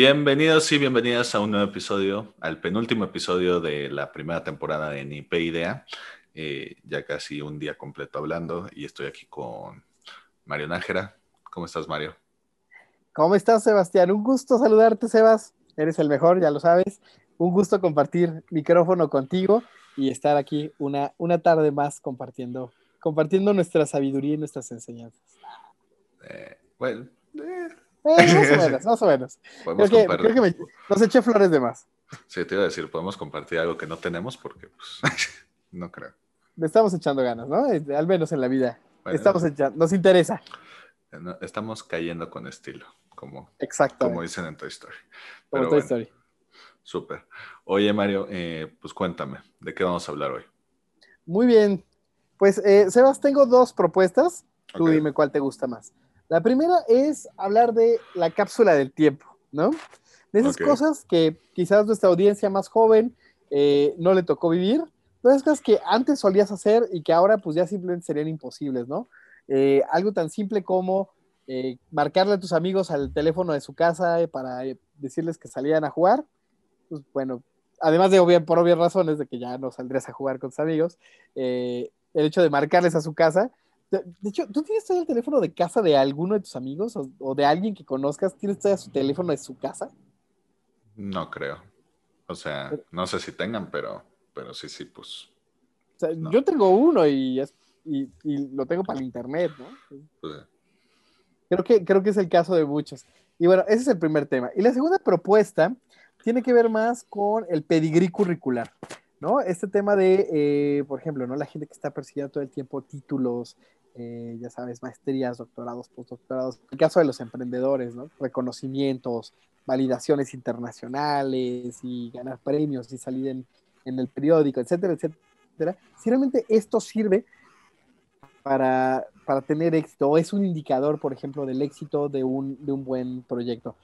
Bienvenidos y bienvenidas a un nuevo episodio, al penúltimo episodio de la primera temporada de Ni Idea. Eh, ya casi un día completo hablando y estoy aquí con Mario Nájera. ¿Cómo estás, Mario? ¿Cómo estás, Sebastián? Un gusto saludarte, Sebas. Eres el mejor, ya lo sabes. Un gusto compartir micrófono contigo y estar aquí una, una tarde más compartiendo, compartiendo nuestra sabiduría y nuestras enseñanzas. Eh, bueno, eh, más o menos, más o menos. Creo que, creo que me, nos eché flores de más. Sí, te iba a decir, podemos compartir algo que no tenemos porque, pues, no creo. Le estamos echando ganas, ¿no? Al menos en la vida. estamos echando, nos interesa. Estamos cayendo con estilo, como, como dicen en Toy Story. Como Toy Story. Súper. Oye, Mario, eh, pues cuéntame, ¿de qué vamos a hablar hoy? Muy bien. Pues, eh, Sebas, tengo dos propuestas. Tú dime cuál te gusta más. La primera es hablar de la cápsula del tiempo, ¿no? De esas cosas que quizás nuestra audiencia más joven eh, no le tocó vivir, de esas cosas que antes solías hacer y que ahora pues ya simplemente serían imposibles, ¿no? Eh, algo tan simple como eh, marcarle a tus amigos al teléfono de su casa para decirles que salían a jugar, pues bueno, además de por obvias razones de que ya no saldrías a jugar con tus amigos, el hecho de marcarles a su casa, de, hecho, ¿tú tienes todavía el teléfono de casa de alguno de tus amigos o, de alguien que conozcas? ¿Tienes todavía su teléfono de su casa? No creo. O sea, no sé si tengan, pero, pero sí, sí, pues. Yo tengo uno y, y, lo tengo para el internet, ¿no? Pues, creo, que, creo que es el caso de muchos. Y bueno, ese es el primer tema. Y la segunda propuesta tiene que ver más con el pedigrí curricular. ¿no? Este tema de, eh, por ejemplo, ¿no? La gente que está persiguiendo todo el tiempo títulos, eh, ya sabes, maestrías, doctorados, postdoctorados. El caso de los emprendedores, ¿no? Reconocimientos, validaciones internacionales y ganar premios y salir en, el periódico, etcétera, etcétera. Si realmente esto sirve para, tener éxito o es un indicador, por ejemplo, del éxito de un, de un buen proyecto.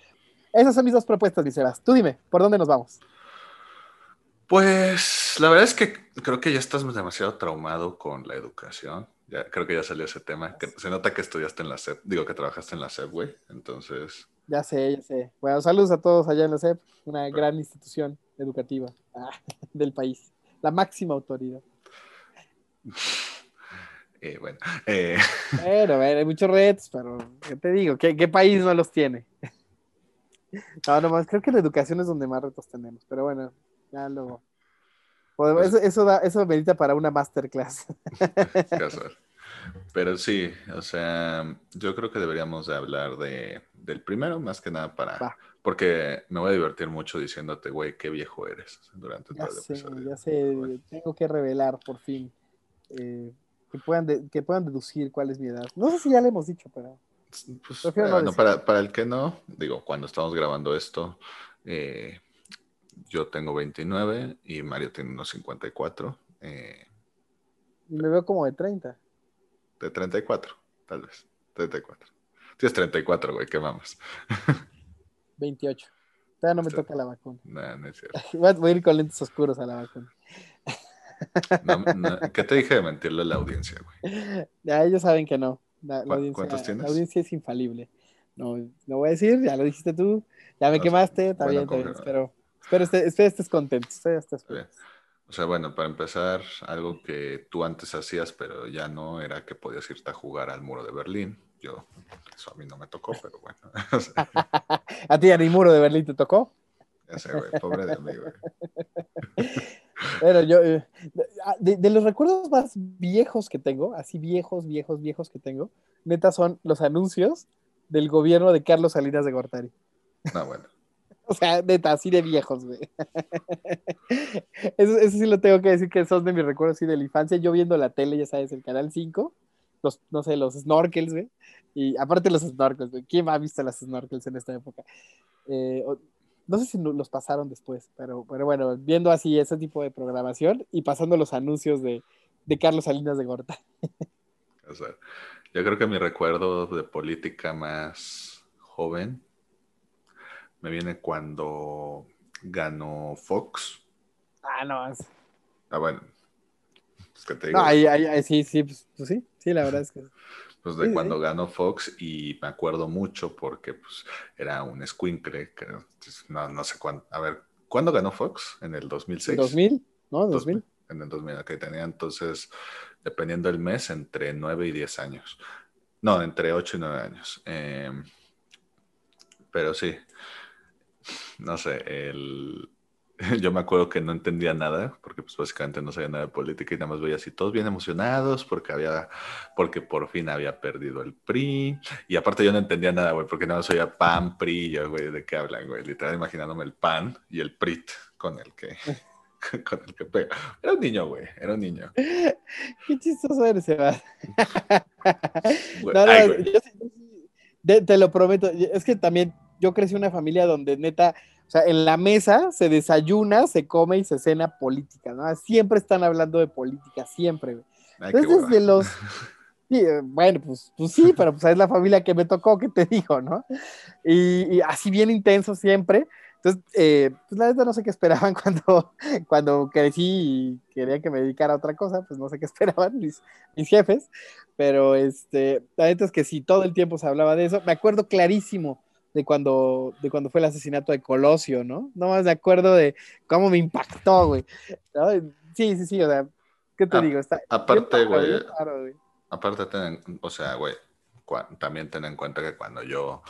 Esas son mis dos propuestas, Liceras. Tú dime, ¿por dónde nos vamos? Pues la verdad es que creo que ya estás demasiado traumado con la educación. Ya, creo que ya salió ese tema. Que se nota que estudiaste en la SEP, digo que trabajaste en la SEP, güey. Entonces. Ya sé, ya sé. Bueno, saludos a todos allá en la SEP, una gran institución educativa ah, del país, la máxima autoridad. Eh, bueno, eh. bueno, hay muchos retos, pero ¿qué te digo? ¿Qué, ¿Qué, país no los tiene? No, nomás creo que la educación es donde más retos tenemos, pero bueno, ya luego. Pues eso, eso, da, eso para una masterclass. Pero sí, o sea, yo creo que deberíamos de hablar de, del primero, más que nada para... Porque me voy a divertir mucho diciéndote, güey, qué viejo eres durante todo el episodio. Ya sé, tengo que revelar por fin. Eh, que, puedan que puedan deducir cuál es mi edad. No sé si ya le hemos dicho, pero... Pues, bueno, para, para, el que no, digo, cuando estamos grabando esto, eh, yo tengo 29 y Mario tiene unos 54. Eh, Me veo como de 30. De 34, tal vez. 34. Tienes 34, güey, ¿qué vamos? 28. Todavía no me toca la vacuna. No, no es cierto. Voy a ir con lentes oscuros a la vacuna. ¿Qué te dije de mentirle a la audiencia, güey? Ya ellos saben que no. La, audiencia, ¿Cuántos tienes? La audiencia es infalible. No, no voy a decir, ya lo dijiste tú. Ya me quemaste, está bien, está bien, espero. Espero, este, estés contento. O sea, bueno, para empezar, algo que tú antes hacías, pero ya no, era que podías irte a jugar al muro de Berlín. Yo, eso a mí no me tocó, pero bueno. ¿A ti ni muro de Berlín te tocó? Ya sé, güey, pobre de mí, güey. Bueno, yo, eh, de, de, los recuerdos más viejos que tengo, así viejos, viejos, viejos que tengo, neta son los anuncios del gobierno de Carlos Salinas de Gortari. No, bueno. O sea, neta, así de viejos, güey. Eso, sí lo tengo que decir que son de mis recuerdos así de la infancia. Yo viendo la tele, ya sabes, el canal 5, los, no sé, los snorkels, güey. Y aparte los snorkels, güey. ¿Quién ha visto las snorkels en esta época? Eh, no sé si los pasaron después, pero, pero bueno, viendo así ese tipo de programación y pasando los anuncios de, de Carlos Salinas de Gorta. O yo creo que mi recuerdo de política más joven me viene cuando ganó Fox. Ah, no. Ah, bueno. pues, ¿qué te digo? No, ahí, ahí, sí, sí, pues, pues, sí, sí, la verdad es que. Pues de cuando ganó Fox y me acuerdo mucho porque pues era un squinkle, que no, no sé cuándo, a ver, ¿cuándo ganó Fox? ¿En el 2006? ¿En 2000? ¿No? 2000. En el 2000, que tenía entonces, dependiendo del mes, entre 9 y 10 años. No, entre 8 y 9 años. Eh, pero sí, no sé, el, yo me acuerdo que no entendía nada, porque pues básicamente no sabía nada de política y nada más veía así todos bien emocionados porque había, porque por fin había perdido el PRI. Y aparte yo no entendía nada, güey, porque nada más oía PAN, PRI, yo, güey, ¿de qué hablan, güey? Literal imaginándome el PAN y el PRIT con el que, con el que pega. Era un niño, güey, era un niño. Qué chistoso eres, no, no, yo, te lo prometo, es que también yo crecí en una familia donde neta o sea, en la mesa se desayuna, se come y se cena política, ¿no? Siempre están hablando de política, siempre. Entonces, desde los... Eh, bueno, pues, pues sí, pero pues es la familia que me tocó, que te digo, ¿no? Y, así bien intenso siempre. Entonces, eh, pues la verdad no sé qué esperaban cuando, cuando crecí y quería que me dedicara a otra cosa, pues no sé qué esperaban mis, mis jefes, pero este, la verdad es que sí, todo el tiempo se hablaba de eso. Me acuerdo clarísimo de cuando, de cuando fue el asesinato de Colosio, ¿no? No más de acuerdo de cómo me impactó, güey. Sí, sí, sí, o sea, ¿qué te digo? Está aparte, güey, aparte, ten, o sea, güey, también ten en cuenta que cuando yo,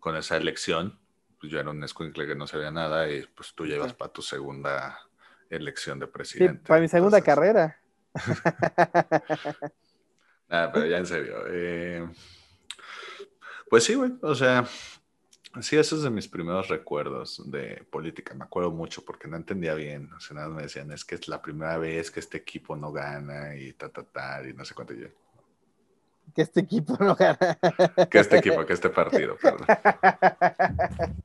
con esa elección, pues yo era un escuincle que no sabía nada y pues tú llevas para tu segunda elección de presidente. para mi segunda carrera. Nada, pero ya en serio. Eh, pues sí, güey, o sea, Sí, eso es de mis primeros recuerdos de política. Me acuerdo mucho porque no entendía bien. O sea, nada me decían, es que es la primera vez que este equipo no gana y ta, ta, ta, y no sé cuánto yo. Que este equipo no gana. Que este equipo, que este partido, perdón.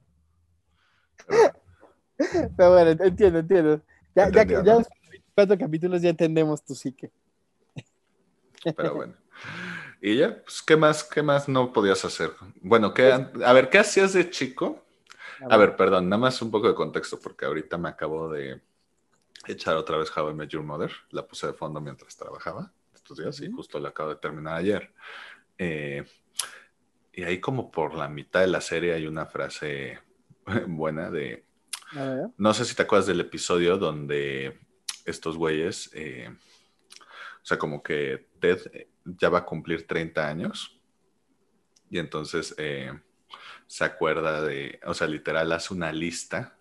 Pero, bueno, entiendo, entiendo. Ya, ya, ya, ya cuatro capítulos ya entendemos tu psique. Pero bueno. Y ya, pues, ¿qué más, qué más no podías hacer? Bueno, ¿qué, a ver, ¿qué hacías de chico? A ver, perdón, nada más un poco de contexto, porque ahorita me acabo de echar otra vez How I Met Your Mother. La puse de fondo mientras trabajaba estos días y justo la acabo de terminar ayer. Eh, y ahí como por la mitad de la serie hay una frase buena de... No sé si te acuerdas del episodio donde estos güeyes, eh, o sea, como que Ted ya va a cumplir 30 años y entonces eh, se acuerda de, o sea, literal hace una lista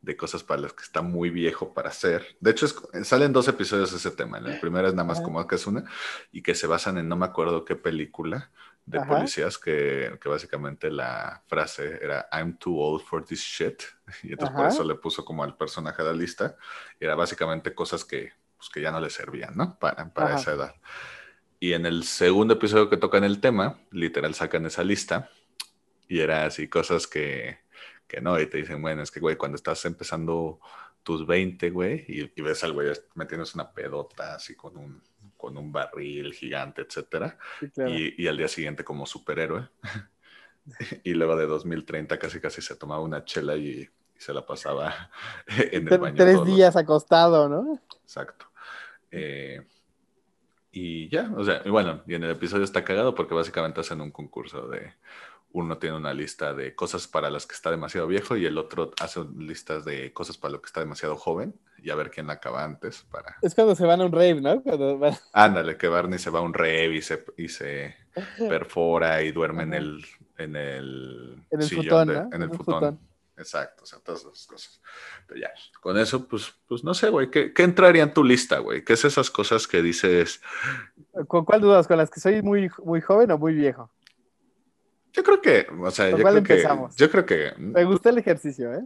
de cosas para las que está muy viejo para hacer. De hecho, salen dos episodios de ese tema. El primero es nada más como que es una y que se basan en no me acuerdo qué película de policías que, que, básicamente la frase era I'm too old for this shit y entonces por eso le puso como al personaje la lista. Era básicamente cosas que, pues, que ya no le servían, ¿no? Para, para esa edad. Y en el segundo episodio que tocan el tema, literal sacan esa lista y era así cosas que, que no, y te dicen, bueno, es que, güey, cuando estás empezando tus 20, güey, y, ves al güey metiéndose una pedota así con un, con un barril gigante, etcétera, y, y, al día siguiente como superhéroe. y luego de 2030 casi casi se tomaba una chela y, se la pasaba en el baño. Tres días acostado, ¿no? Exacto. Eh, y ya, o sea, y bueno, y en el episodio está cagado porque básicamente hacen un concurso de uno tiene una lista de cosas para las que está demasiado viejo y el otro hace listas de cosas para lo que está demasiado joven y a ver quién acaba antes para... Es cuando se van a un rave, ¿no? Ándale, que Barney se va a un rave y se, y se perfora y duerme en el, en el, en el futón, en el, futón. Exacto, o sea, todas esas cosas. Pero ya, con eso, pues, pues no sé, güey, ¿qué, entraría en tu lista, güey? ¿Qué es esas cosas que dices? ¿Con cuál dudas? ¿Con las que soy muy, muy joven o muy viejo? Yo creo que, o sea, yo creo que, yo creo que... Me gusta el ejercicio, ¿eh?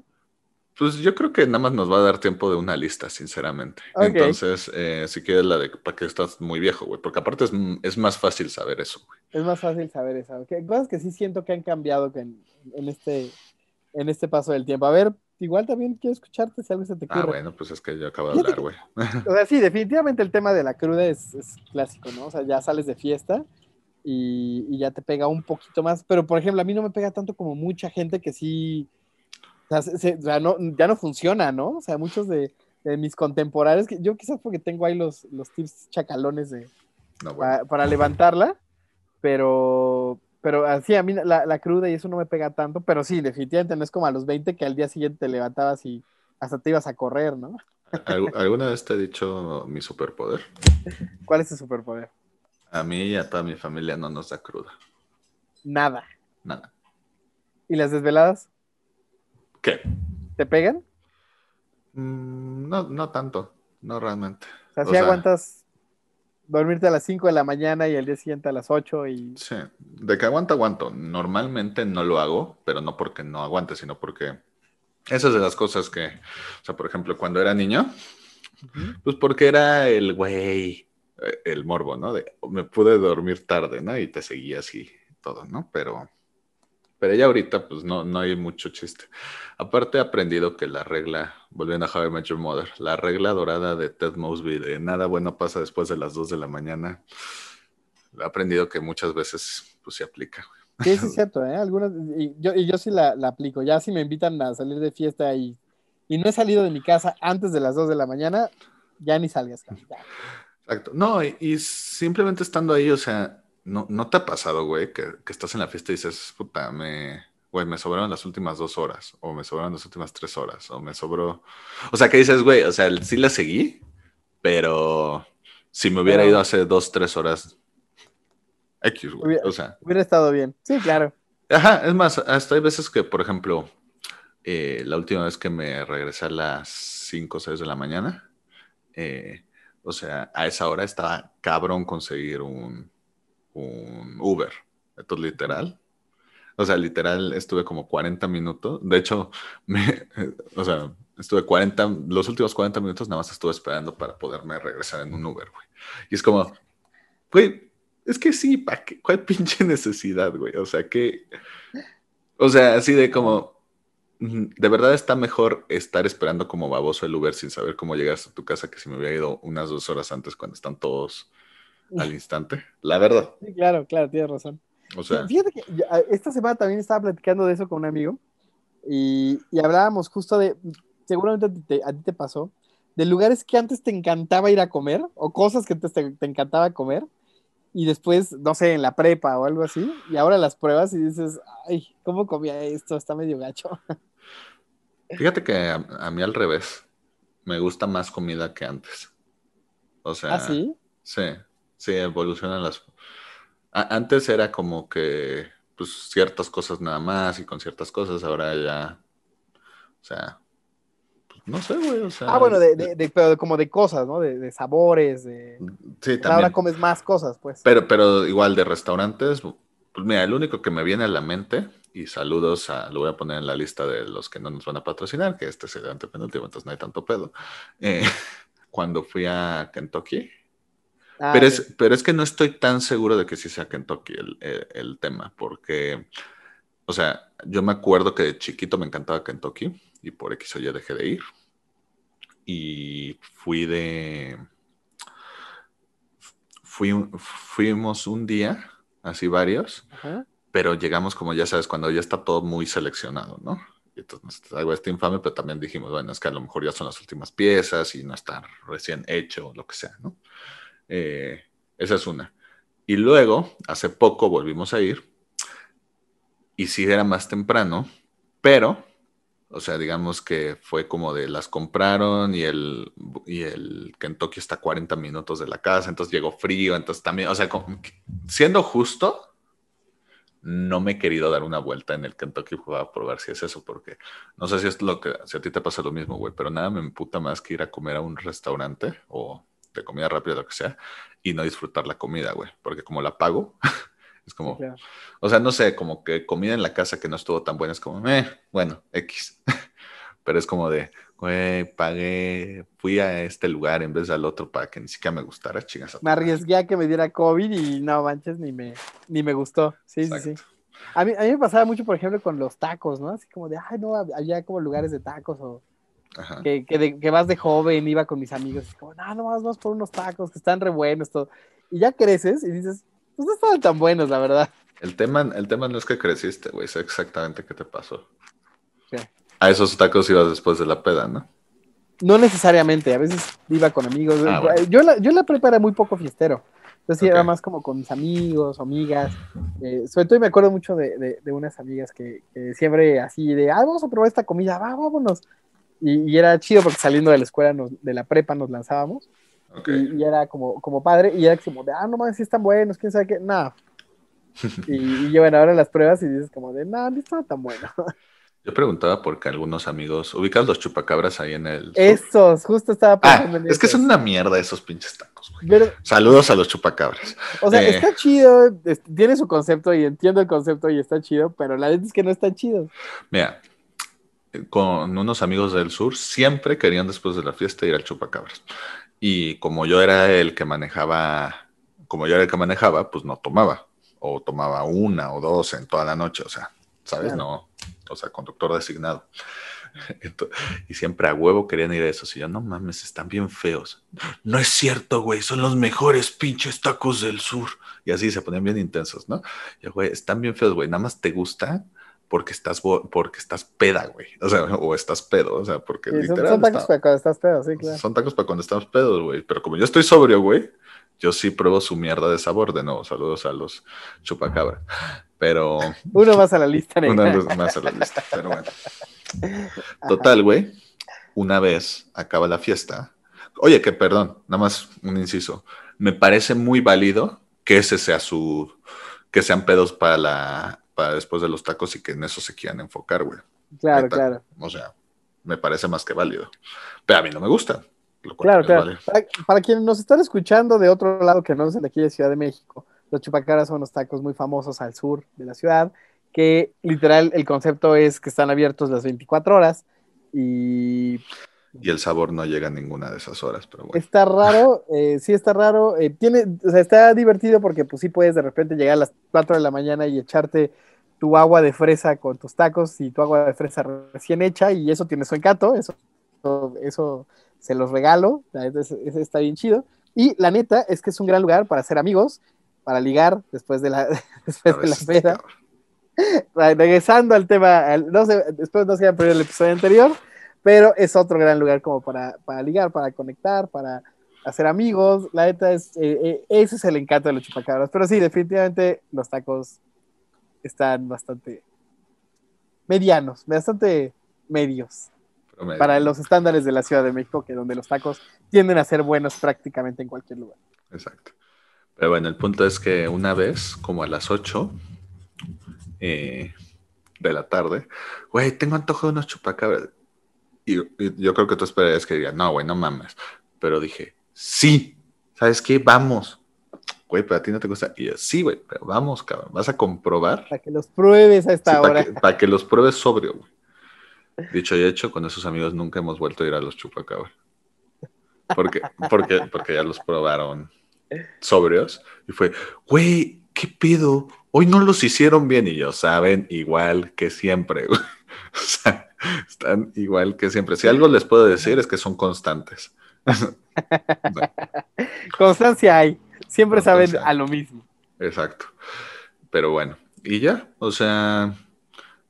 Pues yo creo que nada más nos va a dar tiempo de una lista, sinceramente. Entonces, eh, si quieres la de para que estás muy viejo, güey, porque aparte es, es, más fácil saber eso, güey. Es más fácil saber eso. Cosas que sí siento que han cambiado en, en este en este paso del tiempo. A ver, igual también quiero escucharte si algo se te ah, ocurre. Ah, bueno, pues es que yo acabo de hablar, güey. O sea, sí, definitivamente el tema de la cruda es, clásico, ¿no? O sea, ya sales de fiesta y, ya te pega un poquito más. Pero, por ejemplo, a mí no me pega tanto como mucha gente que sí. O sea, no, ya no funciona, ¿no? O sea, muchos de, de mis contemporáneos, que yo quizás porque tengo ahí los, los tips chacalones de, para, levantarla, pero, pero así a mí la, cruda y eso no me pega tanto, pero sí, definitivamente no es como a los 20 que al día siguiente te levantabas y hasta te ibas a correr, ¿no? ¿Alguna vez te he dicho mi superpoder? ¿Cuál es tu superpoder? A mí y a toda mi familia no nos da cruda. Nada. Nada. ¿Y las desveladas? ¿Qué? ¿Te pegan? Mm, no, no tanto, no realmente. O sea, si aguantas dormirte a las 5 de la mañana y el día siguiente a las 8 y... Sí, de que aguanto, aguanto. Normalmente no lo hago, pero no porque no aguante, sino porque esas de las cosas que, o sea, por ejemplo, cuando era niño, pues porque era el güey, eh, el morbo, ¿no? De, me pude dormir tarde, ¿no? Y te seguía así todo, ¿no? Pero, pero ya ahorita, pues no, no hay mucho chiste. Aparte he aprendido que la regla, volviendo a I Met Your Mother, la regla dorada de Ted Mosby de nada bueno pasa después de las 2 de la mañana, he aprendido que muchas veces, pues se aplica, Sí, sí es cierto, ¿eh? Algunas, y yo, y yo sí la, aplico. Ya si me invitan a salir de fiesta y, y no he salido de mi casa antes de las 2 de la mañana, ya ni salgas. Exacto. No, y, simplemente estando ahí, o sea, no, no te ha pasado, güey, que, estás en la fiesta y dices, puta, me, güey, me sobraron las últimas dos horas, o me sobraron las últimas tres horas, o me sobró. O sea, que dices, güey, o sea, sí la seguí, pero si me hubiera ido hace dos, tres horas, X, Hubiera, o sea. Hubiera estado bien. Sí, claro. Ajá, es más, hasta hay veces que, por ejemplo, eh, la última vez que me regresé a las 5 o 6 de la mañana, eh, o sea, a esa hora estaba cabrón conseguir un, un Uber. Esto es literal. O sea, literal estuve como 40 minutos. De hecho, me, o sea, estuve 40, los últimos 40 minutos nada más estuve esperando para poderme regresar en un Uber, güey. Y es como, güey, es que sí, ¿para qué? ¿Cuál pinche necesidad, güey? O sea, que. O sea, así de como. De verdad está mejor estar esperando como baboso el Uber sin saber cómo llegas a tu casa que si me hubiera ido unas dos horas antes cuando están todos al instante. La verdad. Sí, claro, claro, tienes razón. O sea, fíjate que esta semana también estaba platicando de eso con un amigo y, hablábamos justo de, seguramente a ti te pasó, de lugares que antes te encantaba ir a comer o cosas que antes te encantaba comer y después, no sé, en la prepa o algo así, y ahora las pruebas y dices, ay, ¿cómo comía esto? Está medio gacho. Fíjate que a, mí al revés, me gusta más comida que antes. O sea, ¿Ah, sí? Sí, sí, evolucionan las... antes era como que, pues, ciertas cosas nada más y con ciertas cosas, ahora ya, o sea, no sé, güey, o sea. Ah, bueno, de, de, pero como de cosas, ¿no? De, sabores, de. Sí, también. Ahora comes más cosas, pues. Pero, pero igual de restaurantes, pues mira, el único que me viene a la mente, y saludos a, lo voy a poner en la lista de los que no nos van a patrocinar, que este es el antepenúltimo, entonces no hay tanto pedo. Eh, cuando fui a Kentucky. Ah, pero, es, pero es que no estoy tan seguro de que sí sea Kentucky el, el tema, porque, o sea, yo me acuerdo que de chiquito me encantaba Kentucky y por X o Y dejé de ir y fui de... fuimos un día, así varios, pero llegamos como ya sabes, cuando ya está todo muy seleccionado, ¿no? Y entonces algo está infame, pero también dijimos, bueno, es que a lo mejor ya son las últimas piezas y no está recién hecho o lo que sea, ¿no? Eh, esa es una. Y luego, hace poco volvimos a ir y sí era más temprano, pero o sea, digamos que fue como de las compraron y el, y el Kentucky está a 40 minutos de la casa, entonces llegó frío, entonces también, o sea, siendo justo, no me he querido dar una vuelta en el Kentucky para probar si es eso, porque no sé si es lo que, si a ti te pasa lo mismo, güey, pero nada me emputa más que ir a comer a un restaurante o de comida rápida, lo que sea, y no disfrutar la comida, güey, porque como la pago, Es como, o sea, no sé, como que comida en la casa que no estuvo tan buena, es como, eh, bueno, X. Pero es como de, güey, pagué, fui a este lugar en vez del otro para que ni siquiera me gustara, chingas. Me arriesgué a que me diera COVID y no manches, ni me, ni me gustó. Sí, sí, sí. A mí, a mí me pasaba mucho, por ejemplo, con los tacos, ¿no? Así como de, ay, no, había como lugares de tacos o Que, que, que, vas de joven, iba con mis amigos, como, no, no, vamos por unos tacos que están re buenos, todo. Y ya creces y dices, pues no estaban tan buenos, la verdad. El tema, el tema no es que creciste, güey, sé exactamente qué te pasó. A esos tacos ibas después de la peda, ¿no? no necesariamente, a veces iba con amigos. Ah, yo, la, yo la prepa era muy poco fiestero. Entonces iba más como con mis amigos amigas. Eh, sobre todo me acuerdo mucho de, de, unas amigas que, siempre así de, ah, vamos a probar esta comida, va, vámonos. Y, era chido porque saliendo de la escuela, de la prepa, nos lanzábamos. Y, era como, como padre, y era como de, ah, no mames, si están buenos, quién sabe qué, nada. y, y, bueno, ahora las pruebas y dices como de, no, no estaba tan bueno. Yo preguntaba porque algunos amigos ubican los chupacabras ahí en el. Esos, justo estaba ah, pensando ah, Es que son una mierda esos pinches tacos, güey. Saludos a los chupacabras. O sea, eh, está chido, tiene su concepto y entiendo el concepto y está chido, pero la verdad es que no está chido. Mira, con unos amigos del sur siempre querían después de la fiesta ir al chupacabras. Y como yo era el que manejaba, como yo era el que manejaba, pues no tomaba. O tomaba una o dos en toda la noche, o sea, ¿sabes? No, o sea, conductor designado. y siempre a huevo querían ir a esos. Y yo, no mames, están bien feos. No es cierto, güey, son los mejores pinches tacos del sur. Y así se ponían bien intensos, ¿no? Y yo, güey, están bien feos, güey, nada más te gusta porque estás, porque estás peda, güey. O sea, o estás pedo, o sea, porque literal. Son, tacos para cuando estás pedo, sí, claro. Son tacos para cuando estamos pedos, güey. Pero como yo estoy sobrio, güey, yo sí pruebo su mierda de sabor. De nuevo, saludos a los chupacabra. Pero. Uno más a la lista, Uno más a la lista, pero bueno. Total, güey. Una vez acaba la fiesta. Oye, que perdón, nada más un inciso. Me parece muy válido que ese sea su. que sean pedos para la. Para después de los tacos y que en eso se quieran enfocar, güey. Claro, claro. O sea, me parece más que válido. Pero a mí no me gusta. Claro, claro. Para, quienes nos están escuchando de otro lado que no es de aquí de Ciudad de México, los chupacabras son los tacos muy famosos al sur de la ciudad, que literal el concepto es que están abiertos las 24 horas y... Y el sabor no llega a ninguna de esas horas, pero bueno. Está raro, eh, sí está raro, eh, tiene, o sea, está divertido porque pues sí puedes de repente llegar a las 4 de la mañana y echarte tu agua de fresa con tus tacos y tu agua de fresa recién hecha y eso tiene su encanto, eso, eso se los regalo, ese está bien chido. Y la neta es que es un gran lugar para hacer amigos, para ligar después de la, después de la peda. Regresando al tema, no sé, después no se a perder el episodio anterior, pero es otro gran lugar como para, para ligar, para conectar, para hacer amigos. La neta es, eh, eh, ese es el encanto de los chupacabras. Pero sí, definitivamente los tacos están bastante medianos, bastante medios para los estándares de la Ciudad de México, que donde los tacos tienden a ser buenos prácticamente en cualquier lugar. Exacto. Pero bueno, el punto es que una vez, como a las 8 eh, de la tarde, güey, tengo antojo de unos chupacabras. Y, yo creo que tú esperarías que diga, no, güey, no mames. Pero dije, sí, ¿sabes qué? Vamos. Güey, pero a ti no te gusta. Y yo, sí, güey, pero vamos, cabrón. Vas a comprobar. Para que los pruebes a esta hora. para que los pruebes sobrio, güey. Dicho y hecho, con esos amigos nunca hemos vuelto a ir a los chupacabras. Porque, porque, porque ya los probaron sobrios. Y fue, güey, ¿qué pedo? Hoy no los hicieron bien y ellos saben igual que siempre. O sea, están igual que siempre. Si algo les puedo decir es que son constantes. Constancia hay. Siempre saben a lo mismo. Exacto. Pero bueno, y ya, o sea,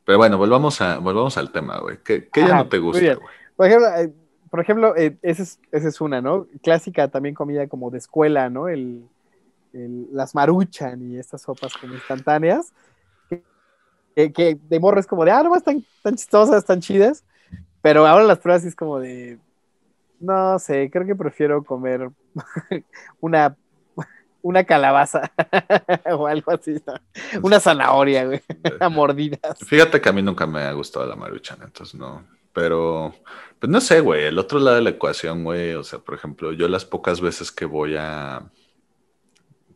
pero bueno, volvamos, a, volvamos al tema, güey. ¿Qué, ya no te gusta, güey? Por ejemplo, eh, por ejemplo eh, esa, es, es, una, ¿no? Clásica también comida como de escuela, ¿no? El, las maruchan y estas sopas como instantáneas. Que, de morro es como de, ah, no, están tan chistosas, tan chidas. Pero ahora las pruebas es como de, no sé, creo que prefiero comer una una calabaza o algo así, una zanahoria, güey, a mordidas. Fíjate que a mí nunca me ha gustado la maruchan, entonces no. Pero, pues no sé, güey, el otro lado de la ecuación, güey, o sea, por ejemplo, yo las pocas veces que voy a,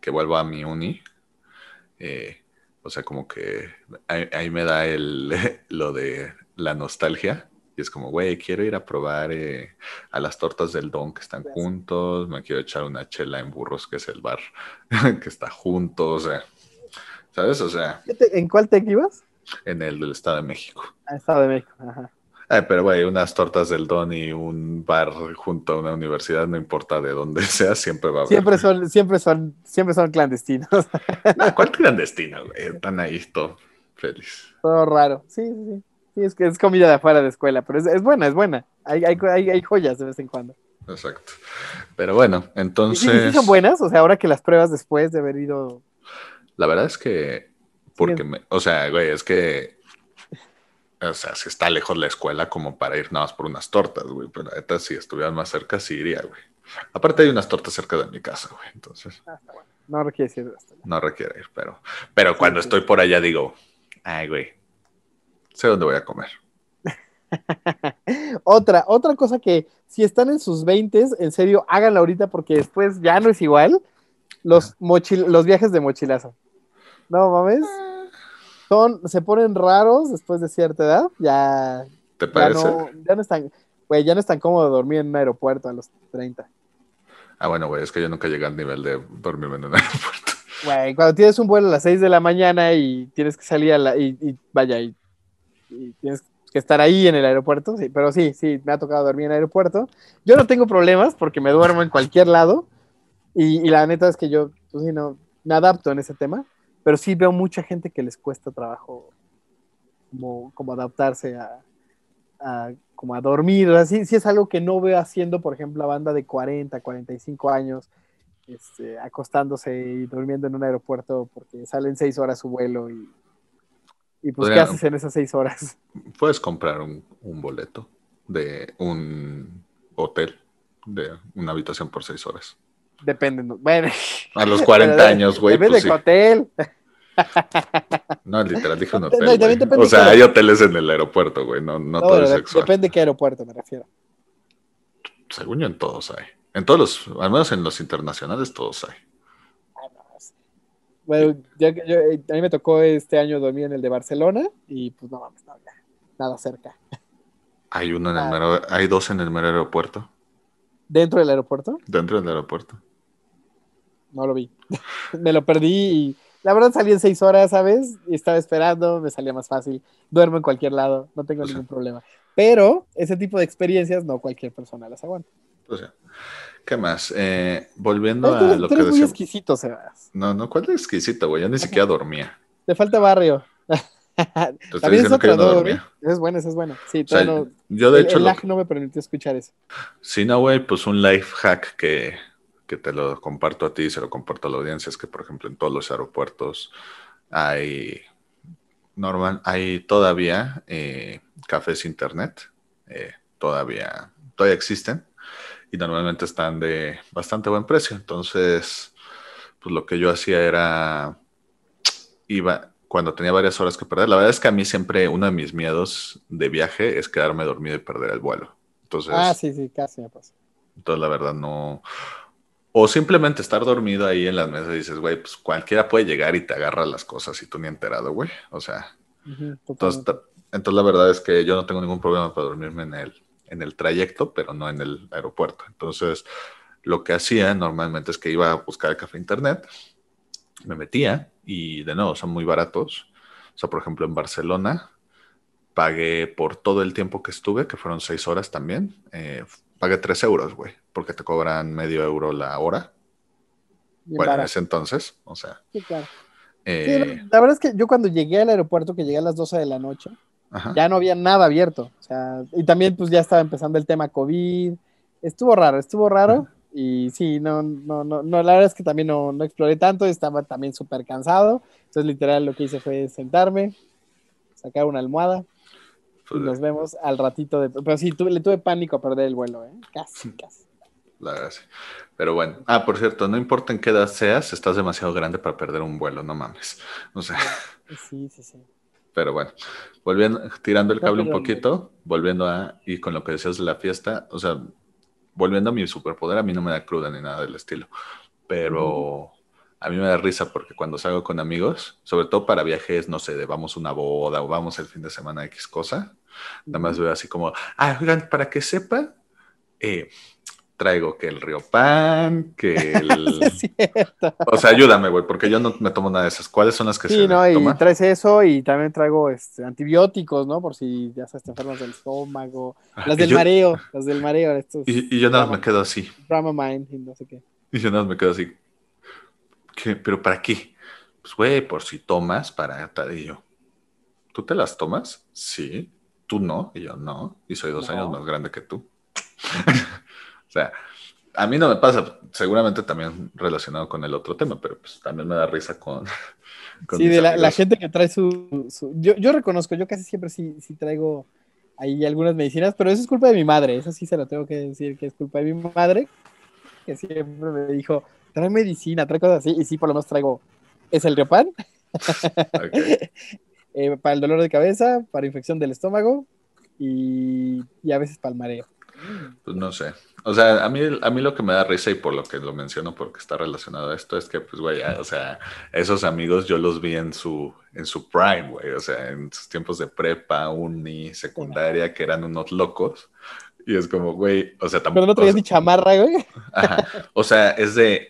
que vuelvo a mi uni, eh, o sea, como que ahí, ahí me da el, lo de la nostalgia y es como, güey, quiero ir a probar eh, a las tortas del Don que están juntos, me quiero echar una chela en Burros, que es el bar que está junto, o sea, ¿sabes? O sea... ¿En cuál te ibas? En el del Estado de México. Ah, Estado de México, ajá. pero, güey, unas tortas del Don y un bar junto a una universidad, no importa de dónde sea, siempre va a haber. Siempre son, siempre son, siempre son clandestinos. ¿Cuál clandestino, güey? Están ahí todo feliz. Todo raro, sí, sí, sí. Sí, es que es comida de afuera de escuela, pero es, buena, es buena. Hay, hay, joyas de vez en cuando. Exacto. Pero bueno, entonces. ¿Y, son buenas? O sea, ahora que las pruebas después de haber ido. La verdad es que. Porque, me, o sea, güey, es que. O sea, si está lejos la escuela como para ir nada más por unas tortas, güey. Pero neta, si estuvieran más cerca, sí iría, güey. Aparte hay unas tortas cerca de mi casa, güey. Entonces. Ah, no requiere ir. No requiere ir, pero. Pero cuando estoy por allá digo, ay, güey. Sé dónde voy a comer. otra, otra cosa que si están en sus 20, en serio, háganla ahorita porque después ya no es igual. Los, los viajes de mochilazo. No mames. Son, se ponen raros después de cierta edad. Ya. ¿Te parece? Ya no, ya no están, güey, ya no es tan cómodo dormir en un aeropuerto a los 30. Ah, bueno, güey, es que yo nunca llegué al nivel de dormirme en un aeropuerto. Güey, cuando tienes un vuelo a las 6 de la mañana y tienes que salir a la. y, y vaya, y, y tienes que estar ahí en el aeropuerto, pero sí, sí, me ha tocado dormir en el aeropuerto. Yo no tengo problemas porque me duermo en cualquier lado y, la neta es que yo, pues sí, no, me adapto en ese tema, pero sí veo mucha gente que les cuesta trabajo como, como adaptarse a, como a dormir, así, sí es algo que no veo haciendo, por ejemplo, la banda de 40, 45 años, este, acostándose y durmiendo en un aeropuerto porque salen seis horas su vuelo y ¿Y pues qué haces en esas seis horas? Puedes comprar un, boleto de un hotel, de una habitación por seis horas. Depende, bueno. A los 40 años, güey. Depende pues, de qué hotel. No, literal dije un hotel. o sea, hay hoteles en el aeropuerto, güey, no, no, todo es sexual. Depende de qué aeropuerto me refiero. Según yo, en todos hay. En todos los, al menos en los internacionales, todos hay. Bueno, ya, eh, a mí me tocó este año dormir en el de Barcelona y pues no vamos, no, nada cerca. Hay uno en el mero, hay dos en el mero aeropuerto. ¿Dentro del aeropuerto? Dentro del aeropuerto. No lo vi. me lo perdí y la verdad salí en seis horas, ¿sabes? Y estaba esperando, me salía más fácil. Duermo en cualquier lado, no tengo ningún problema. Pero ese tipo de experiencias no cualquier persona las aguanta. O sea, ¿Qué más? Eh, volviendo a lo que decía. muy exquisito, Sebas. No, no, ¿cuál es exquisito, güey? Yo ni siquiera dormía. Te falta barrio. También es otra, no dormía. Es bueno, es bueno. Sí, yo de hecho. El lag no me permitió escuchar eso. Sí, no, güey, pues un life hack que, que te lo comparto a ti y se lo comparto a la audiencia es que, por ejemplo, en todos los aeropuertos hay. Normal, hay todavía eh, cafés internet. Eh, todavía, todavía existen y normalmente están de bastante buen precio. Entonces, pues lo que yo hacía era, iba, cuando tenía varias horas que perder, la verdad es que a mí siempre uno de mis miedos de viaje es quedarme dormido y perder el vuelo. Entonces, ah, sí, sí, casi me pasa. Entonces, la verdad, no. O simplemente estar dormido ahí en las mesas y dices, güey, pues cualquiera puede llegar y te agarra las cosas y tú ni enterado, güey. O sea, entonces, entonces la verdad es que yo no tengo ningún problema para dormirme en él en el trayecto, pero no en el aeropuerto. Entonces, lo que hacía normalmente es que iba a buscar el café internet, me metía y de nuevo son muy baratos. O sea, por ejemplo, en Barcelona pagué por todo el tiempo que estuve, que fueron seis horas también, eh, pagué tres euros, güey, porque te cobran medio euro la hora. bueno, en ese entonces, o sea. Sí, claro. Eh, la verdad es que yo cuando llegué al aeropuerto, que llegué a las 12 de la noche, ya no había nada abierto. Sea, y también pues ya estaba empezando el tema COVID. Estuvo raro, estuvo raro. Y sí, no, no, no, no, la verdad es que también no, no exploré tanto, estaba también súper cansado. Entonces, literal, lo que hice fue sentarme, sacar una almohada y nos vemos al ratito de. Pero sí, le tuve pánico a perder el vuelo, ¿eh? Casi, casi. La verdad, sí. Pero bueno, ah, por cierto, no importa en qué edad seas, estás demasiado grande para perder un vuelo, no mames. O sea. Sí, sí, sí. Pero bueno, volviendo, tirando el cable un poquito, volviendo a, y con lo que decías de la fiesta, o sea, volviendo a mi superpoder, a mí no me da cruda ni nada del estilo, pero a mí me da risa porque cuando salgo con amigos, sobre todo para viajes, no sé, de vamos a una boda o vamos el fin de semana X cosa, nada más veo así como, ah, oigan, para que sepa, eh, traigo que el Río Pan, que el... O sea, ayúdame, güey, porque yo no me tomo nada de esas. ¿Cuáles son las que sí, no, y traes eso y también traigo este, antibióticos, ¿no? Por si ya sabes, te enfermas del estómago. Ah, las del mareo, las del mareo. Estos, y, yo nada me quedo así. Dramamine y no sé qué. Y yo nada me quedo así. ¿Qué? ¿Pero para qué? Pues, güey, por si tomas para... Y yo, ¿tú te las tomas? Sí. tú no, y yo no, y soy dos años más grande que tú. o sea, a mí no me pasa, seguramente también relacionado con el otro tema, pero pues también me da risa con... sí, de la, gente que trae su... Yo, yo, reconozco, yo casi siempre sí, sí traigo ahí algunas medicinas, pero eso es culpa de mi madre, eso sí se lo tengo que decir, que es culpa de mi madre, que siempre me dijo, trae medicina, trae cosas así, y sí, por lo menos traigo, es el Riopan, eh, para el dolor de cabeza, para infección del estómago, y, y a veces para el mareo. Pues no sé. O sea, a mí, a mí lo que me da risa y por lo que lo menciono porque está relacionado a esto es que, pues, güey, o sea, esos amigos yo los vi en su, en su prime, güey, o sea, en sus tiempos de prepa, uni, secundaria, que eran unos locos. Y es como, güey, o sea, tampoco. Pero no traías ni chamarra, güey. Ajá. O sea, es de.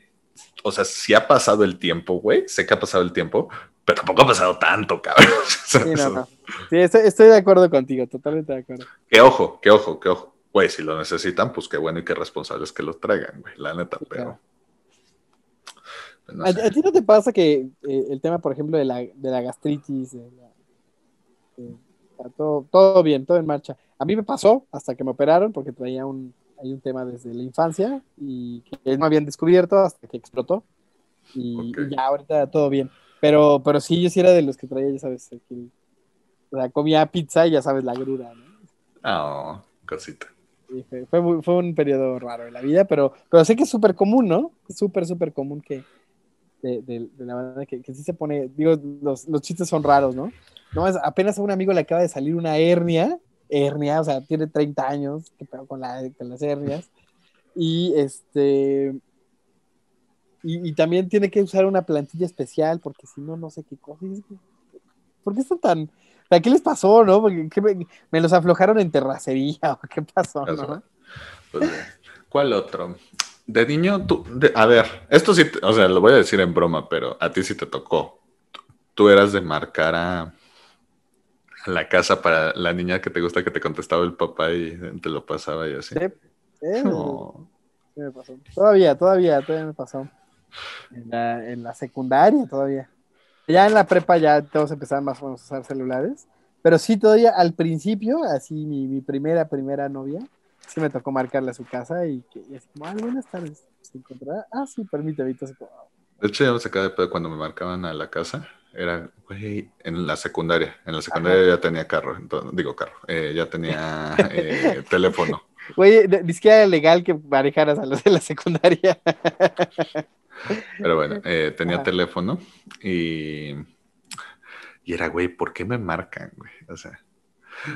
O sea, sí ha pasado el tiempo, güey. Sé que ha pasado el tiempo, pero tampoco ha pasado tanto, cabrón. Sí, no, no. Sí, estoy, estoy de acuerdo contigo, totalmente de acuerdo. Que ojo, que ojo, que ojo güey, si lo necesitan, pues qué bueno y qué responsables que lo traigan, güey, la neta, pero... Pues, ¿A, ti no te pasa que eh, el tema, por ejemplo, de la, de la gastritis, todo, todo bien, todo en marcha? A mí me pasó hasta que me operaron porque traía un, hay un tema desde la infancia y que no habían descubierto hasta que explotó. Y, ya ahorita todo bien. Pero, pero sí, yo sí era de los que traía, ya sabes, o sea, comía pizza y ya sabes, la grura, ¿no? Ah, cosita fue, fue, un periodo raro en la vida, pero, pero sé que es súper común, ¿no? Súper, súper común que de, la banda que, que, sí se pone, digo, los, los chistes son raros, ¿no? No, es, apenas a un amigo le acaba de salir una hernia, hernia, o sea, tiene 30 años, que con, la, con las hernias, y este, y, y, también tiene que usar una plantilla especial, porque si no, no sé qué cosa. ¿Por qué están tan, ¿Qué les pasó, no? Porque me, los aflojaron en terracería, ¿o qué pasó, no? Pues, ¿Cuál otro? De niño, tú, a ver, esto sí, o sea, lo voy a decir en broma, pero a ti sí te tocó. Tú eras de marcar a la casa para la niña que te gusta que te contestaba el papá y te lo pasaba y así. Sí, me pasó. Todavía, todavía, todavía me pasó. En la, en la secundaria todavía. Ya en la prepa ya todos empezaban más o menos a usar celulares, pero sí todavía al principio, así mi, mi primera, primera novia, sí me tocó marcarle a su casa y, que, y así como, ah, buenas tardes, ¿se encontrará? Ah, sí, permíteme. Entonces, de hecho, ya me sacaba de pedo cuando me marcaban a la casa. Era, güey, en la secundaria. En la secundaria ya tenía carro, digo carro, eh, ya tenía eh, teléfono. Güey, dice que era legal que manejaras a los de la secundaria. Pero bueno, eh, tenía teléfono y, y era, güey, ¿por qué me marcan, güey? O sea,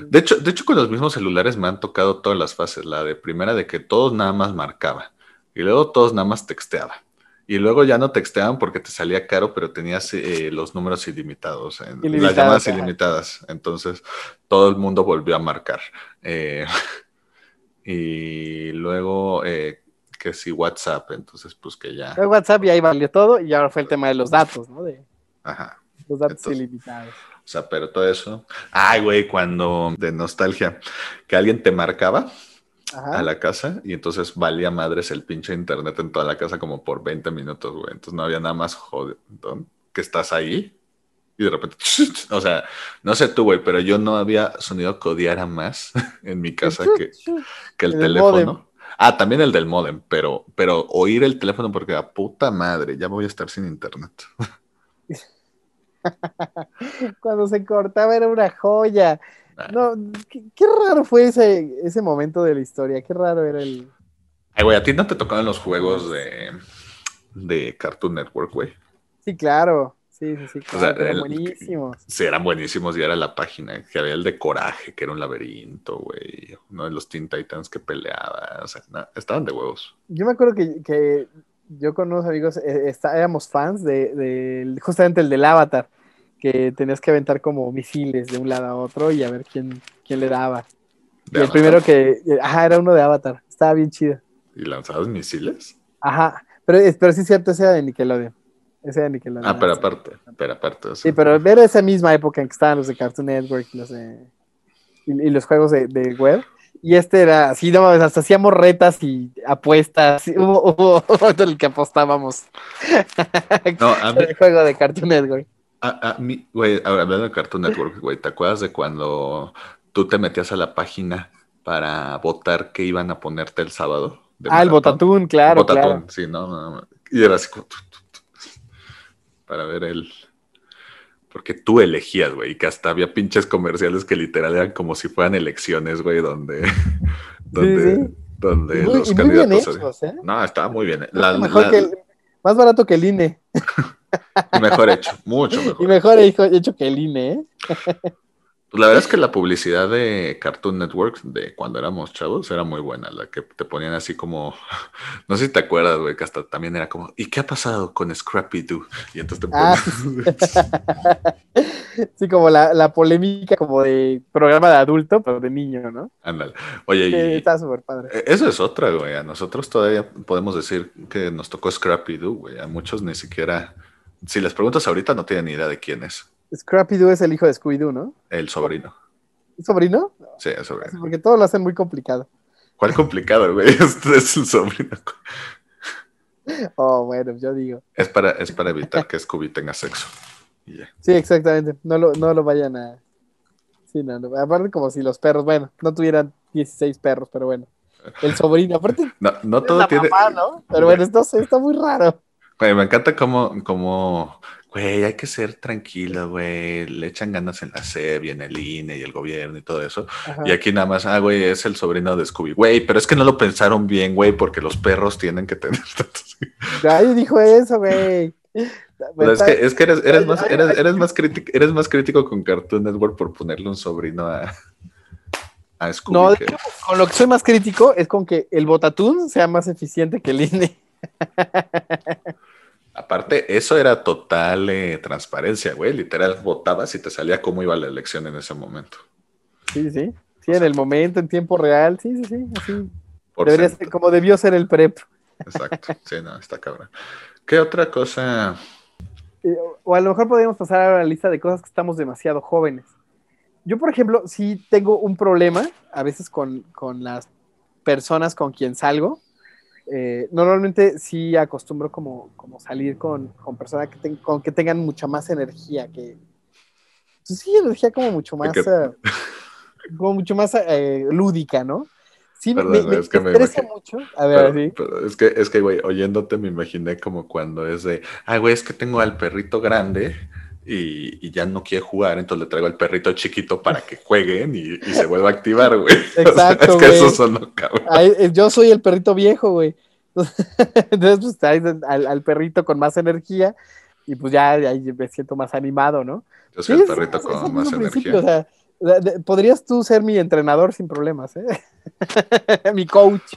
de hecho, de hecho, con los mismos celulares me han tocado todas las fases. La de primera de que todos nada más marcaba y luego todos nada más texteaba. Y luego ya no texteaban porque te salía caro, pero tenías eh, los números ilimitados, las llamadas ilimitadas. Entonces todo el mundo volvió a marcar. Eh, y luego que sí WhatsApp, entonces pues que ya. WhatsApp y ahí valió todo y ahora fue el tema de los datos, ¿no? De Ajá. Los datos ilimitados. O sea, pero todo eso. Ay, güey, cuando de nostalgia, que alguien te marcaba a la casa y entonces valía madres el pinche internet en toda la casa como por 20 minutos, güey. Entonces no había nada más joder, que estás ahí y de repente, o sea, no sé tú, güey, pero yo no había sonido que odiara más en mi casa que, que el, teléfono. Ah, también el del modem, pero, pero oír el teléfono porque a puta madre, ya voy a estar sin internet. Cuando se cortaba era una joya. Ah. No, qué, raro fue ese, ese momento de la historia, qué raro era el... Ay, güey, ¿a ti no te tocaban los juegos de, de Cartoon Network, güey? Sí, claro. Sí, sí, sí, eran buenísimos. Sí, eran buenísimos y era la página, que había el de Coraje, que era un laberinto, güey, uno de los Teen Titans que peleaba, o sea, estaban de huevos. Yo me acuerdo que, yo con unos amigos eh, éramos fans de, justamente el del Avatar, que tenías que aventar como misiles de un lado a otro y a ver quién, quién le daba. Y el primero que, ajá, era uno de Avatar, estaba bien chido. ¿Y lanzabas misiles? Ajá, pero, pero sí es cierto, ese era de Nickelodeon. Ese era Nickelodeon. Ah, pero aparte, pero aparte. Sí, pero ver esa misma época en que estaban los de Cartoon Network los y, los juegos de, web. Y este era así, no hasta hacíamos retas y apuestas. Hubo, hubo otro el que apostábamos. No, a mí, el juego de Cartoon Network. A, a mí, güey, hablando de Cartoon Network, güey, ¿te acuerdas de cuando tú te metías a la página para votar qué iban a ponerte el sábado. ah, el botatún, claro. Botatún, sí, no, Y era así. Para ver el. Porque tú elegías, güey, y que hasta había pinches comerciales que literal eran como si fueran elecciones, güey, donde. donde, donde los candidatos. ¿eh? No, estaba muy bien. más barato que el INE. mejor hecho, mucho mejor. Y mejor hecho que el INE, ¿eh? Pues la verdad es que la publicidad de Cartoon Network de cuando éramos chavos era muy buena, la que te ponían así como, no sé si te acuerdas, güey, que hasta también era como, ¿y qué ha pasado con Scrappy Doo? Y entonces te ah, sí, como la, polémica como de programa de adulto, pero de niño, ¿no? Ándale. Oye, y... está súper padre. E, eso es otra, güey. A nosotros todavía podemos decir que nos tocó Scrappy Doo, güey. A muchos ni siquiera, si les preguntas ahorita no tienen ni idea de quién es. Scrappy Doo es el hijo de Scooby-Doo, ¿no? El sobrino. ¿El sobrino? Sí, el sobrino. Porque todo lo hacen muy complicado. ¿Cuál complicado, güey? Este es el sobrino. Oh, bueno, yo digo. Es para, es para evitar que Scooby tenga sexo. Sí, exactamente. No lo, no lo vayan a. Sí, no, no. Aparte, como si los perros, bueno, no tuvieran 16 perros, pero bueno. El sobrino, aparte. No, no todo tiene. ¿no? Pero bueno, esto está muy raro. Me encanta cómo, cómo güey, hay que ser tranquilo, güey, le echan ganas en la SEB y en el INE y el gobierno y todo eso. Y aquí nada más, ah, güey, es el sobrino de Scooby. Güey, pero es que no lo pensaron bien, güey, porque los perros tienen que tener tantos. Nadie dijo eso, güey. es que, es que eres, eres, más, eres, eres, más crítico, eres más crítico con Cartoon Network por ponerle un sobrino a, a Scooby. No, con lo que soy más crítico es con que el Botatún sea más eficiente que el INE. Aparte, eso era total eh, transparencia, güey. Literal, votabas y te salía cómo iba la elección en ese momento. Sí, sí. Sí, en el momento, en tiempo real. Sí, sí, sí. Así. Debería ser como debió ser el PREP. Exacto. Sí, no, está cabrón. ¿Qué otra cosa? Eh, o a lo mejor podríamos pasar a la lista de cosas que estamos demasiado jóvenes. Yo, por ejemplo, sí tengo un problema a veces con, con las personas con quien salgo eh, normalmente sí acostumbro como, como salir con, con personas que, con que tengan mucha más energía, que pues sí, energía como mucho más, eh, como mucho más eh, lúdica, ¿no? Sí, me, es que me mucho. A ver, es que, es que, güey, oyéndote me imaginé como cuando es de, ay, güey, es que tengo al perrito grande y, ya no quiere jugar, entonces le traigo al perrito chiquito para que jueguen y, se vuelva a activar, güey. Exacto. es que eso sonó cabrón. Eh, yo soy el perrito viejo, güey. Entonces, pues traes al, perrito con más energía y pues ya me siento más animado, ¿no? Yo soy el perrito con más energía. O sea, podrías tú ser mi entrenador sin problemas, ¿eh? mi coach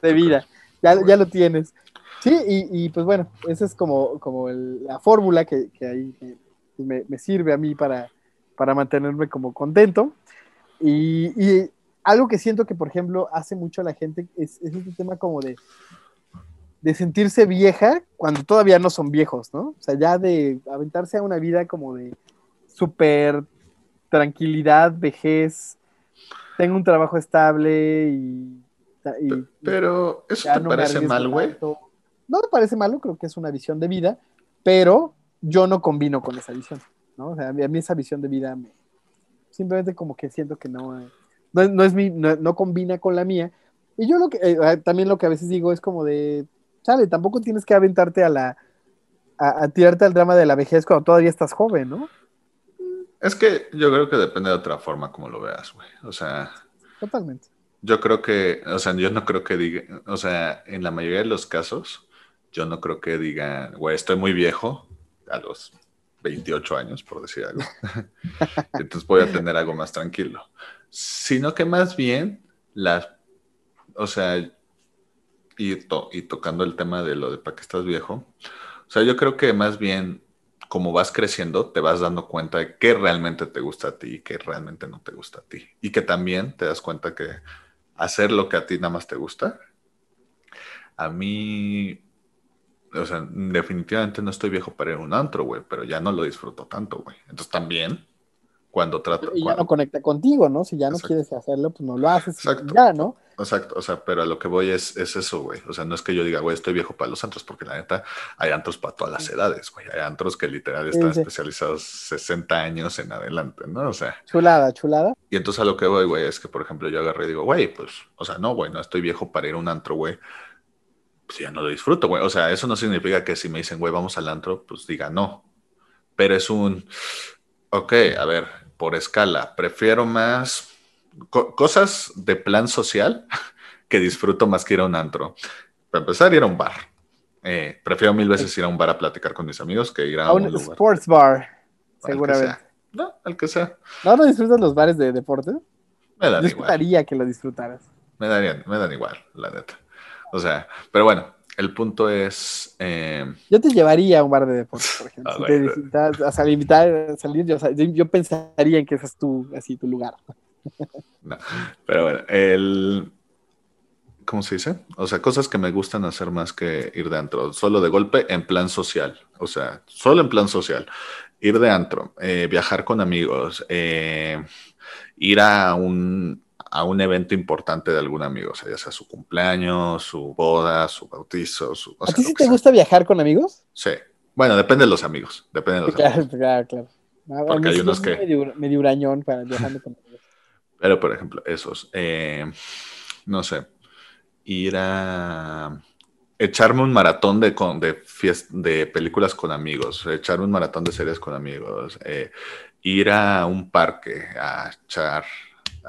de vida. Ya, ya lo tienes. Sí, y, y, pues bueno, esa es como, como la fórmula que, que ahí me, me, sirve a mí para, para mantenerme como contento. Y, y, algo que siento que, por ejemplo, hace mucho la gente es, es este tema como de, de sentirse vieja cuando todavía no son viejos, ¿no? O sea, ya de aventarse a una vida como de súper tranquilidad, vejez, tengo un trabajo estable y... pero, ¿eso te parece mal, güey? No me parece malo, creo que es una visión de vida, pero yo no combino con esa visión, ¿no? O sea, a mí, esa visión de vida me, simplemente como que siento que no, no, es mi, no, combina con la mía. Y yo lo que, eh, también lo que a veces digo es como de, chale, tampoco tienes que aventarte a la, a, tirarte al drama de la vejez cuando todavía estás joven, ¿no? Es que yo creo que depende de otra forma como lo veas, güey. O sea. Totalmente. Yo creo que, o sea, yo no creo que diga, o sea, en la mayoría de los casos, yo no creo que digan, güey, estoy muy viejo, a los 28 años, por decir algo. Entonces voy a tener algo más tranquilo. Sino que más bien, las, o sea, y, y tocando el tema de lo de para qué estás viejo, o sea, yo creo que más bien como vas creciendo, te vas dando cuenta de qué realmente te gusta a ti y qué realmente no te gusta a ti. Y que también te das cuenta que hacer lo que a ti nada más te gusta, a mí o sea, definitivamente no estoy viejo para ir a un antro, güey, pero ya no lo disfruto tanto, güey. Entonces también cuando trato. Y ya no conecta contigo, ¿no? Si ya no quieres hacerlo, pues no lo haces. Exacto. Ya, ¿no? Exacto, o sea, pero a lo que voy es, es eso, güey. O sea, no es que yo diga, güey, estoy viejo para los antros, porque la neta hay antros para todas las edades, güey. Hay antros que literal están especializados 60 años en adelante, ¿no? O sea. Chulada, chulada. Y entonces a lo que voy, güey, es que, por ejemplo, yo agarré y digo, güey, pues, o sea, no, güey, no estoy viejo para ir a un antro, güey. Pues ya no lo disfruto, güey. O sea, eso no significa que si me dicen, güey, vamos al antro, pues diga no. Pero es un, ok, a ver, por escala, prefiero más cosas de plan social que disfruto más que ir a un antro. Para empezar, ir a un bar. Eh, prefiero mil veces ir a un bar a platicar con mis amigos que ir a, un, sports bar, seguramente. No, al que sea. ¿No, no disfrutas los bares de deporte? Me dan igual. que lo disfrutaras. Me, darían, me dan igual, la neta. O sea, pero bueno, el punto es. Eh, yo te llevaría a un bar de deporte, por ejemplo. Ah, si te a salir, a salir yo, yo, pensaría en que ese es tu, así, tu lugar. No, pero bueno, el. ¿Cómo se dice? O sea, cosas que me gustan hacer más que ir de antro. Solo de golpe en plan social. O sea, solo en plan social. Ir de antro, eh, viajar con amigos, eh, ir a un, a un evento importante de algún amigo, o sea, ya sea su cumpleaños, su boda, su bautizo. Su, ¿A ti sí te gusta viajar con amigos? Sí. Bueno, depende de los amigos. Depende de los claro, amigos. claro, claro. Porque hay unos que. Medio, medio urañón para viajando con amigos. Pero, por ejemplo, esos. Eh, no sé. Ir a. Echarme un maratón de, de, de películas con amigos. Echarme un maratón de series con amigos. Eh, ir a un parque a echar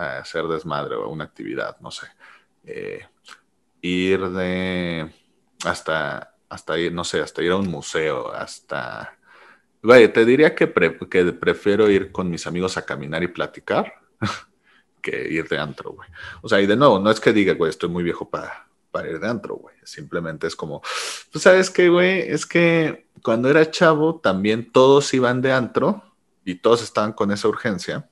a hacer desmadre o una actividad, no sé. Eh, ir de hasta, hasta ir, no sé, hasta ir a un museo, hasta... Güey, te diría que, que prefiero ir con mis amigos a caminar y platicar que ir de antro, güey. O sea, y de nuevo, no es que diga, güey, estoy muy viejo para, para ir de antro, güey. Simplemente es como, pues, ¿sabes qué, güey? Es que cuando era chavo también todos iban de antro y todos estaban con esa urgencia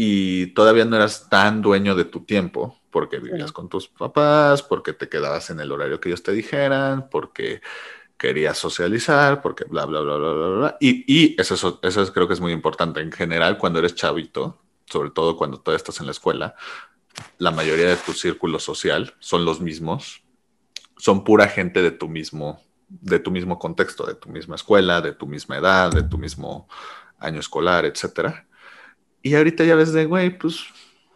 y todavía no eras tan dueño de tu tiempo porque vivías con tus papás, porque te quedabas en el horario que ellos te dijeran, porque querías socializar, porque bla, bla, bla, bla, bla, bla. Y, y eso, eso creo que es muy importante. En general, cuando eres chavito, sobre todo cuando todavía estás en la escuela, la mayoría de tu círculo social son los mismos, son pura gente de tu mismo, de tu mismo contexto, de tu misma escuela, de tu misma edad, de tu mismo año escolar, etcétera. Y ahorita ya ves de, güey, pues,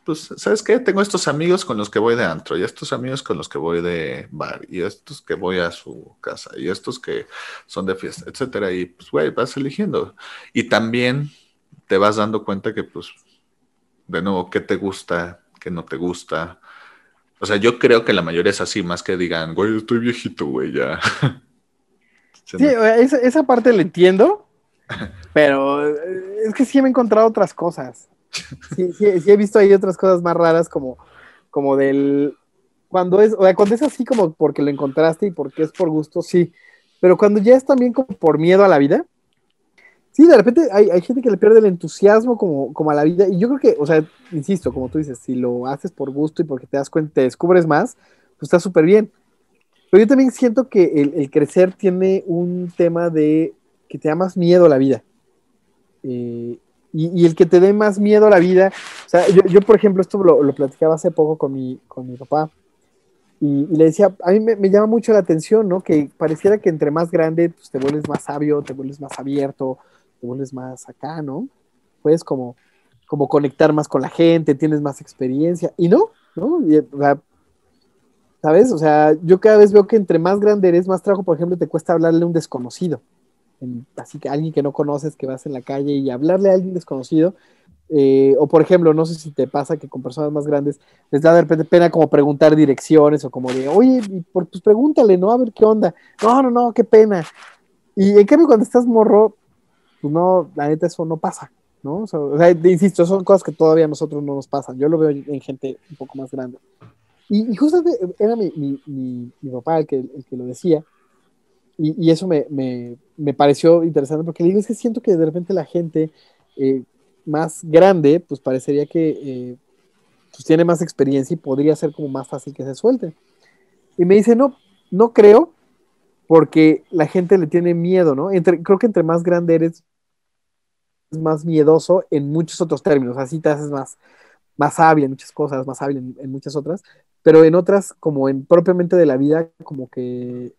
pues, ¿sabes qué? Tengo estos amigos con los que voy de antro, y estos amigos con los que voy de bar, y estos que voy a su casa, y estos que son de fiesta, etcétera. Y pues, güey, vas eligiendo. Y también te vas dando cuenta que, pues, de nuevo, qué te gusta, qué no te gusta. O sea, yo creo que la mayoría es así, más que digan, güey, estoy viejito, güey, ya. Sí, esa, esa parte la entiendo, pero eh, es que sí me he encontrado otras cosas. Sí, sí, he visto ahí otras cosas más raras como, como del... Cuando es, o sea, cuando es así como porque lo encontraste y porque es por gusto, sí. Pero cuando ya es también como por miedo a la vida, sí, de repente hay, gente que le pierde el entusiasmo como, como a la vida. Y yo creo que, o sea, insisto, como tú dices, si lo haces por gusto y porque te das cuenta, te descubres más, pues está súper bien. Pero yo también siento que el, crecer tiene un tema de que te da más miedo a la vida. Eh, y, el que te dé más miedo a la vida, o sea, yo, por ejemplo, esto lo, platicaba hace poco con mi, con mi papá, y, le decía, a mí me, me, llama mucho la atención, ¿no? Que pareciera que entre más grande, pues te vuelves más sabio, te vuelves más abierto, te vuelves más acá, ¿no? Puedes como, como conectar más con la gente, tienes más experiencia, y no, ¿no? o sea, ¿Sabes? O sea, yo cada vez veo que entre más grande eres, más trabajo, por ejemplo, te cuesta hablarle a un desconocido así que alguien que no conoces, que vas en la calle y hablarle a alguien desconocido, eh, o por ejemplo, no sé si te pasa que con personas más grandes les da de repente pena como preguntar direcciones o como de, oye, pues pregúntale, ¿no? A ver qué onda. No, no, no, qué pena. Y en cambio cuando estás morro, pues no, la neta eso no pasa, ¿no? O sea, insisto, son cosas que todavía a nosotros no nos pasan. Yo lo veo en gente un poco más grande. Y, justamente era mi, mi, mi, papá el que lo decía, y, eso me, pareció interesante porque digo, es que siento que de repente la gente eh, más grande, pues parecería que eh, pues tiene más experiencia y podría ser como más fácil que se suelte. Y me dice, no, no creo, porque la gente le tiene miedo, ¿no? Creo que entre más grande eres, más miedoso en muchos otros términos, así te haces más, más hábil en muchas cosas, más hábil en, muchas otras, pero en otras, como en propiamente de la vida, como que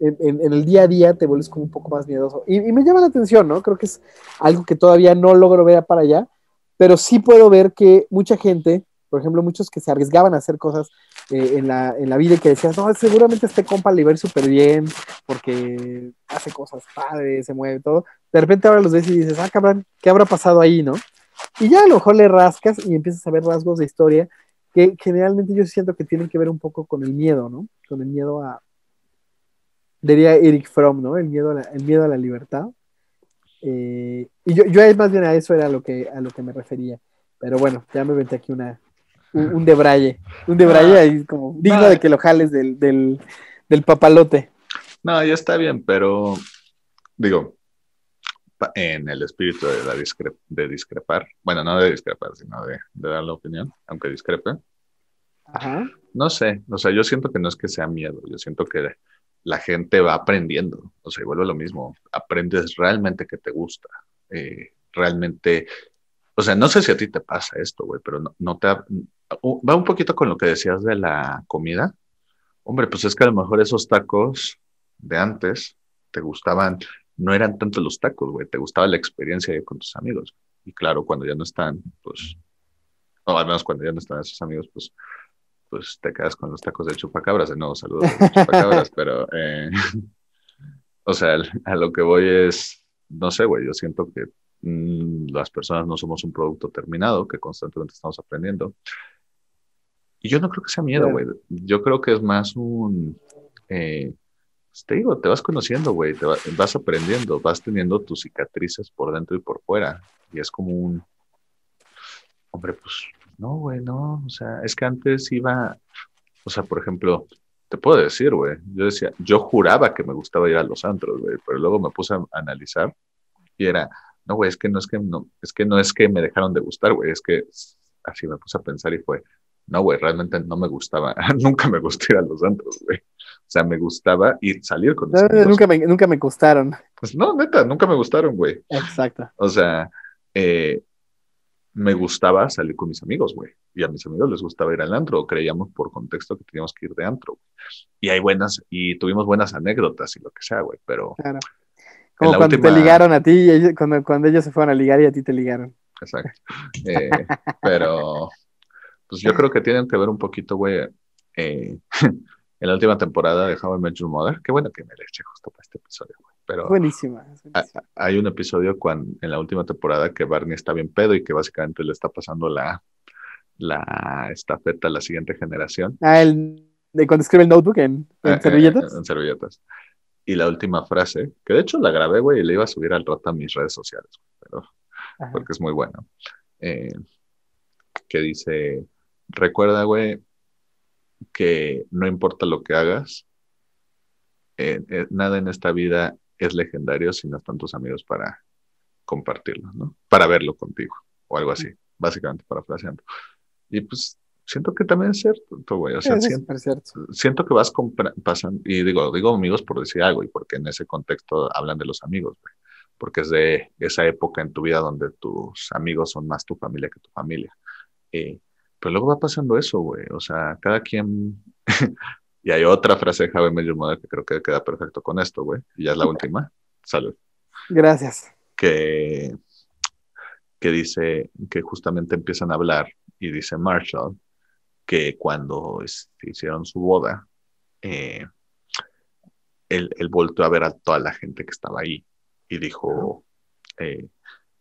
en, el día a día te vuelves como un poco más miedoso. Y, me llama la atención, ¿no? Creo que es algo que todavía no logro ver para allá, pero sí puedo ver que mucha gente, por ejemplo, muchos que se arriesgaban a hacer cosas eh, en, la, en, la, vida y que decías, no, seguramente este compa le va súper bien porque hace cosas padres, se mueve todo. De repente ahora los ves y dices, ah, cabrón, ¿qué habrá pasado ahí, no? Y ya a lo mejor le rascas y empiezas a ver rasgos de historia que generalmente yo siento que tienen que ver un poco con el miedo, ¿no? Con el miedo a, diría Eric Fromm, ¿no? El miedo a la, el miedo a la libertad. Eh, y yo, yo más bien a eso era lo que, a lo que me refería. Pero bueno, ya me metí aquí una, un, debraye. Un debraye ah, ahí como digno de que lo jales del, del, del, papalote. No, ya está bien, pero digo, en el espíritu de, la de discrepar, bueno, no de discrepar, sino de, de dar la opinión, aunque discrepe. Ajá. No sé, o sea, yo siento que no es que sea miedo, yo siento que la gente va aprendiendo, o sea, vuelve lo mismo, aprendes realmente que te gusta, eh, realmente, o sea, no sé si a ti te pasa esto, güey, pero no, no te, va un poquito con lo que decías de la comida, hombre, pues es que a lo mejor esos tacos de antes te gustaban, no eran tanto los tacos, güey, te gustaba la experiencia con tus amigos, y claro, cuando ya no están, pues, o al menos cuando ya no están esos amigos, pues pues te quedas con los tacos de chupacabras, de nuevo saludos chupacabras, pero, eh, o sea, a lo que voy es, no sé, güey, yo siento que mm, las personas no somos un producto terminado, que constantemente estamos aprendiendo. Y yo no creo que sea miedo, güey. Yo creo que es más un, eh, pues te digo, te vas conociendo, güey, te vas aprendiendo, vas teniendo tus cicatrices por dentro y por fuera. Y es como un, hombre, pues no, güey, no, o sea, es que antes iba, o sea, por ejemplo, te puedo decir, güey, yo decía, yo juraba que me gustaba ir a los antros, güey, pero luego me puse a analizar y era, no, güey, es que no es que no, es que no es que me dejaron de gustar, güey, es que así me puse a pensar y fue, no, güey, realmente no me gustaba, nunca me gustó ir a los antros, güey. O sea, me gustaba ir salir con los no, nunca me, nunca me gustaron. Pues no, neta, nunca me gustaron, güey. Exacto. O sea, eh, me gustaba salir con mis amigos, güey. Y a mis amigos les gustaba ir al antro. Creíamos por contexto que teníamos que ir de antro. Y hay buenas, y tuvimos buenas anécdotas y lo que sea, güey. Pero. Claro. Como cuando te ligaron a ti, y ellos, cuando, cuando ellos se fueron a ligar y a ti te ligaron. Exacto. Eh, pero, pues yo creo que tienen que ver un poquito, güey. Eh, en la última temporada de How I Met Your Mother. Qué bueno que me le eché justo para este episodio, güey. Pero buenísima. Hay un episodio cuando, en la última temporada que Barney está bien pedo y que básicamente le está pasando la, la estafeta a la siguiente generación. Ah, el de cuando escribe el notebook en, en eh, servilletas. en servilletas. Y la última frase, que de hecho la grabé, güey, y le iba a subir al rato a mis redes sociales, pero porque es muy bueno. Eh, que dice, recuerda, güey, que no importa lo que hagas, eh, nada en esta vida es legendario si no están tus amigos para compartirlo, ¿no? Para verlo contigo o algo así, básicamente parafraseando. Y pues siento que también es cierto, güey. O sea, siento, siento, que vas pasando, y digo, digo amigos por decir algo y porque en ese contexto hablan de los amigos, güey. Porque es de esa época en tu vida donde tus amigos son más tu familia que tu familia. Eh, pero luego va pasando eso, güey. O sea, cada quien Y hay otra frase de Javier Model que creo que queda perfecto con esto, güey. Y ya es la última. Salud. Gracias. Que, que dice que justamente empiezan a hablar y dice Marshall que cuando este, hicieron su boda, eh, él, él, volvió a ver a toda la gente que estaba ahí y dijo, eh,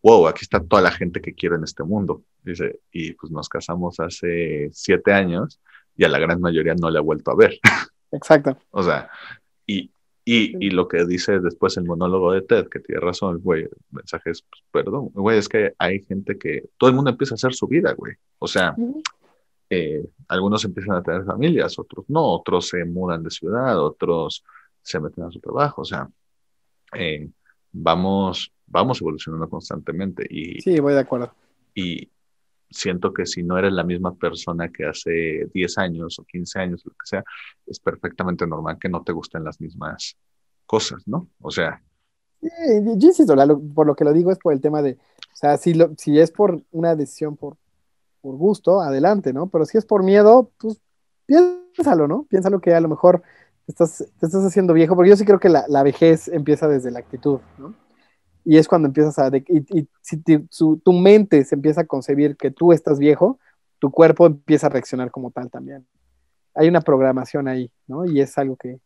wow, aquí está toda la gente que quiero en este mundo. Dice, y pues nos casamos hace siete años y a la gran mayoría no le ha vuelto a ver. Exacto. o sea, y, y, y, lo que dice después el monólogo de Ted, que tiene razón, güey, el mensaje es, pues, perdón, güey, es que hay gente que, todo el mundo empieza a hacer su vida, güey. O sea, eh, algunos empiezan a tener familias, otros no, otros se mudan de ciudad, otros se meten a su trabajo, o sea, eh, vamos, vamos evolucionando constantemente. Y, sí, voy de acuerdo. Y, siento que si no eres la misma persona que hace 10 años o 15 años, lo que sea, es perfectamente normal que no te gusten las mismas cosas, ¿no? O sea, yo insisto, por lo que lo digo es por el tema de, o sea, si, lo, si es por una decisión por, por gusto, adelante, ¿no? Pero si es por miedo, pues piénsalo, ¿no? Piénsalo que a lo mejor te estás, te estás haciendo viejo, porque yo sí creo que la, la vejez empieza desde la actitud, ¿no? Y es cuando empiezas a, y, si tu mente se empieza a concebir que tú estás viejo, tu cuerpo empieza a reaccionar como tal también. Hay una programación ahí, ¿no? Y es algo que,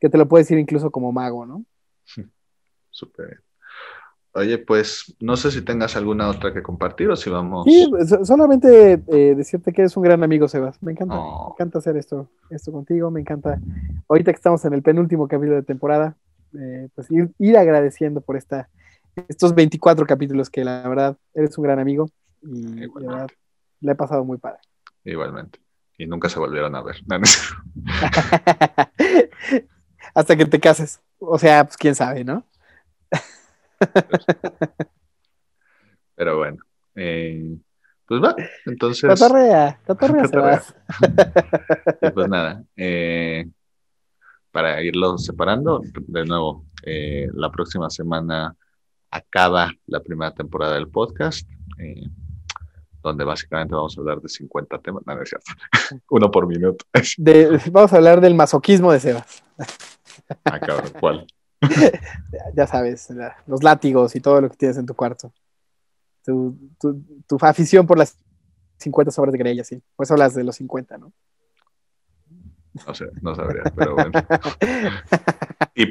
que te lo puedes decir incluso como mago, ¿no? Súper bien. Oye, pues no sé si tengas alguna otra que compartir o si vamos. Sí, solamente eh, decirte que eres un gran amigo, Sebas. Me encanta, me oh. encanta hacer esto, esto contigo. Me encanta. Ahorita que estamos en el penúltimo capítulo de temporada, eh, pues ir, agradeciendo por esta, estos 24 capítulos que la verdad eres un gran amigo y la verdad le he pasado muy padre. Igualmente. Y nunca se volvieron a ver. Hasta que te cases. O sea, pues quién sabe, ¿no? Pero bueno. Eh, pues va, entonces. Tatorrea, tatorrea. y pues nada. Eh, para irlo separando, de nuevo, eh, la próxima semana acaba la primera temporada del podcast, donde básicamente vamos a hablar de 50 temas. No, no es cierto. Uno por minuto. vamos a hablar del masoquismo de Sebas. Ah, cabrón, ¿cuál? ya sabes, los látigos y todo lo que tienes en tu cuarto. Tu, afición por las 50 sobras de Grey, así. Pues hablas de los 50, ¿no? No sé, no sabría, pero bueno. Y,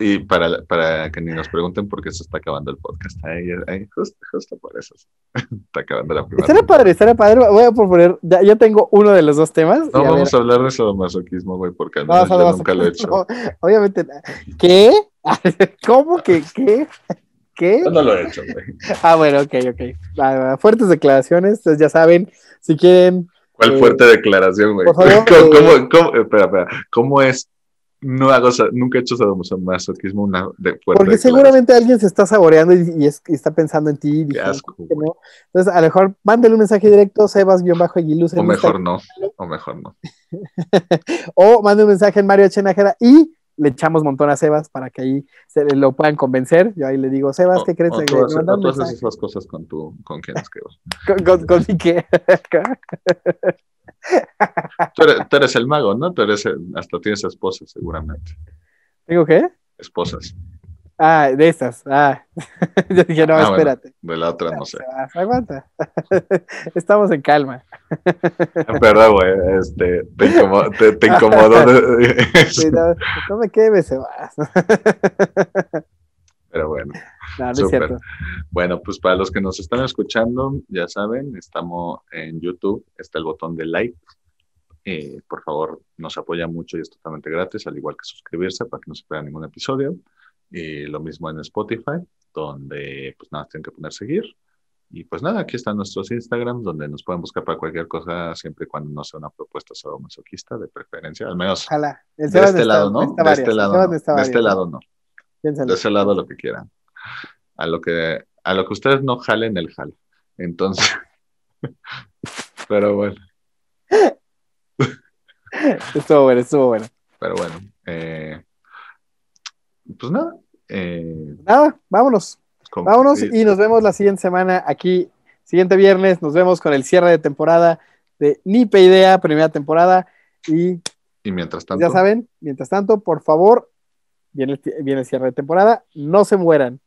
y, para, para, que ni nos pregunten por qué se está acabando el podcast. Ahí, justo, por eso. está acabando la primera. Estará padre, estará padre. Voy a proponer, ya, ya tengo uno de los dos temas. No, vamos a, hablar de sadomasoquismo, güey, porque no, yo nunca lo he hecho. obviamente. ¿Qué? ¿Cómo que qué? ¿Qué? Yo no lo he hecho, güey. Ah, bueno, ok, ok. fuertes declaraciones, entonces ya saben, si quieren. ¿Cuál fuerte eh, declaración, güey? ¿Cómo, eh, cómo, espera, espera, ¿cómo es no hago, nunca he hecho sadomasoquismo una de fuerte Porque seguramente alguien se está saboreando y, está pensando en ti. Qué asco, Entonces, a lo mejor mándale un mensaje directo, Sebas-Aguiluz. O mejor no, o mejor no. o mande un mensaje en Mario Echenajera y le echamos montón a Sebas para que ahí se lo puedan convencer. Yo ahí le digo, Sebas, ¿qué crees? O, tú, esas cosas con tu, con quién es que con, con, con qué. Tú eres, el mago, ¿no? Tú eres hasta tienes esposas, seguramente. ¿Tengo qué? Esposas. Ah, de estas. Ah, yo dije, no, ah, espérate. de la otra no sé. Aguanta. Estamos en calma. Perdón, güey, este, te, te no, no, me quemes, Sebas. Pero bueno. Bueno, pues para los que nos están escuchando, ya saben, estamos en YouTube, está el botón de like. Eh, por favor, nos apoya mucho y es totalmente gratis, al igual que suscribirse para que no se pierda ningún episodio. Y lo mismo en Spotify, donde pues nada, tienen que poner seguir. Y pues nada, aquí están nuestros Instagram, donde nos pueden buscar para cualquier cosa, siempre y cuando no sea una propuesta sadomasoquista, de preferencia, al menos de este lado, ¿no? De este lado, no. De este lado no. De ese lado lo que quieran. A lo que, a lo que ustedes no jalen el jal. Entonces, pero bueno. Estuvo bueno, estuvo bueno. Pero bueno, eh, pues nada. Eh, nada, vámonos. vámonos y nos vemos la siguiente semana aquí, siguiente viernes. Nos vemos con el cierre de temporada de Nipe Idea, primera temporada. Y, y mientras tanto. Ya saben, mientras tanto, por favor, viene el, viene el cierre de temporada, no se mueran.